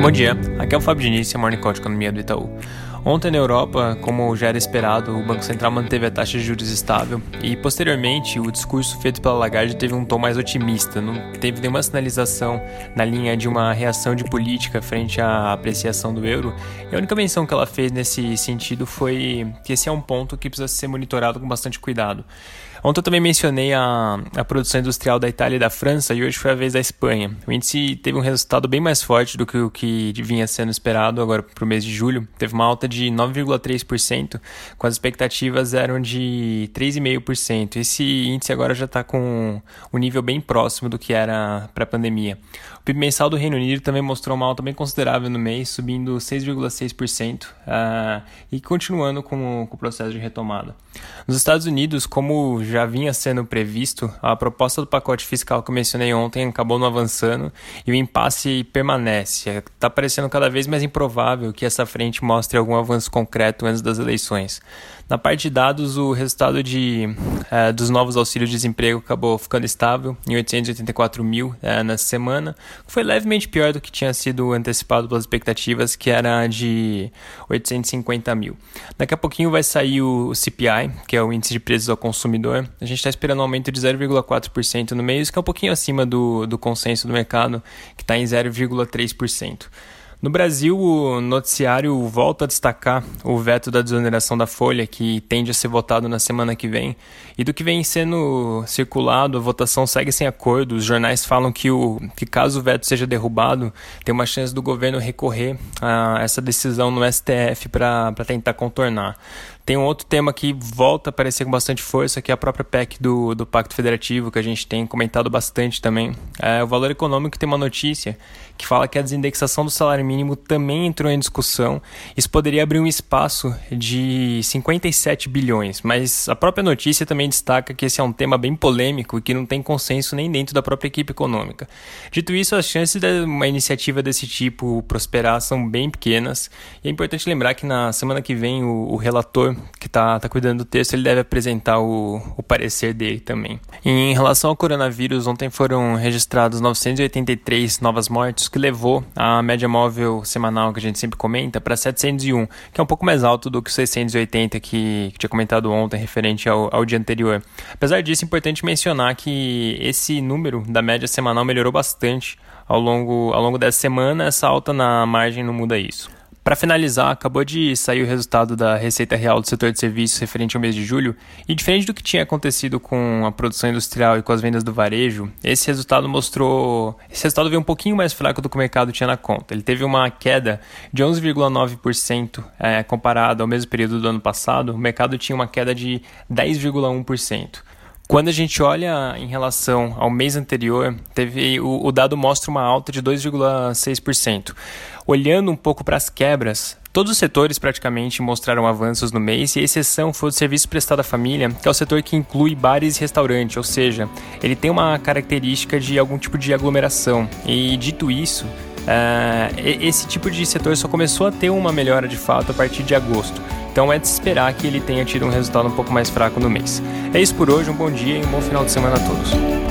Bom dia, aqui é o Fábio Diniz, a Morning Call de Economia do Itaú. Ontem na Europa, como já era esperado, o Banco Central manteve a taxa de juros estável e, posteriormente, o discurso feito pela Lagarde teve um tom mais otimista. Não teve nenhuma sinalização na linha de uma reação de política frente à apreciação do euro. E a única menção que ela fez nesse sentido foi que esse é um ponto que precisa ser monitorado com bastante cuidado. Ontem eu também mencionei a, a produção industrial da Itália e da França e hoje foi a vez da Espanha. O índice teve um resultado bem mais forte do que o que vinha sendo esperado agora para o mês de julho. Teve uma alta de 9,3%, com as expectativas eram de 3,5%. Esse índice agora já está com um nível bem próximo do que era para a pandemia. O PIB mensal do Reino Unido também mostrou uma alta bem considerável no mês, subindo 6,6% uh, e continuando com, com o processo de retomada. Nos Estados Unidos, como já vinha sendo previsto, a proposta do pacote fiscal que eu mencionei ontem acabou não avançando e o impasse permanece. Está parecendo cada vez mais improvável que essa frente mostre algum avanço concreto antes das eleições. Na parte de dados, o resultado de, uh, dos novos auxílios de desemprego acabou ficando estável em 884 mil uh, na semana, foi levemente pior do que tinha sido antecipado pelas expectativas, que era de 850 mil. Daqui a pouquinho vai sair o CPI, que é o índice de preços ao consumidor. A gente está esperando um aumento de 0,4% no mês, que é um pouquinho acima do, do consenso do mercado, que está em 0,3%. No Brasil, o noticiário volta a destacar o veto da desoneração da folha, que tende a ser votado na semana que vem. E do que vem sendo circulado, a votação segue sem acordo. Os jornais falam que, o, que caso o veto seja derrubado, tem uma chance do governo recorrer a essa decisão no STF para tentar contornar. Tem um outro tema que volta a aparecer com bastante força, que é a própria PEC do, do Pacto Federativo, que a gente tem comentado bastante também. É, o Valor Econômico tem uma notícia que fala que a desindexação do salário mínimo também entrou em discussão. Isso poderia abrir um espaço de 57 bilhões, mas a própria notícia também destaca que esse é um tema bem polêmico e que não tem consenso nem dentro da própria equipe econômica. Dito isso, as chances de uma iniciativa desse tipo prosperar são bem pequenas. E é importante lembrar que na semana que vem o, o relator que está tá cuidando do texto, ele deve apresentar o, o parecer dele também. Em relação ao coronavírus, ontem foram registrados 983 novas mortes, que levou a média móvel semanal que a gente sempre comenta para 701, que é um pouco mais alto do que os 680 que, que tinha comentado ontem, referente ao, ao dia anterior. Apesar disso, é importante mencionar que esse número da média semanal melhorou bastante ao longo, ao longo dessa semana, essa alta na margem não muda isso. Para finalizar, acabou de sair o resultado da Receita Real do setor de serviços referente ao mês de julho, e diferente do que tinha acontecido com a produção industrial e com as vendas do varejo, esse resultado mostrou. Esse resultado veio um pouquinho mais fraco do que o mercado tinha na conta. Ele teve uma queda de 11,9% é, comparado ao mesmo período do ano passado, o mercado tinha uma queda de 10,1%. Quando a gente olha em relação ao mês anterior, teve o, o dado mostra uma alta de 2,6%. Olhando um pouco para as quebras, Todos os setores praticamente mostraram avanços no mês e a exceção foi o serviço prestado à família, que é o setor que inclui bares e restaurantes, ou seja, ele tem uma característica de algum tipo de aglomeração. E dito isso, uh, esse tipo de setor só começou a ter uma melhora de fato a partir de agosto. Então é de esperar que ele tenha tido um resultado um pouco mais fraco no mês. É isso por hoje, um bom dia e um bom final de semana a todos.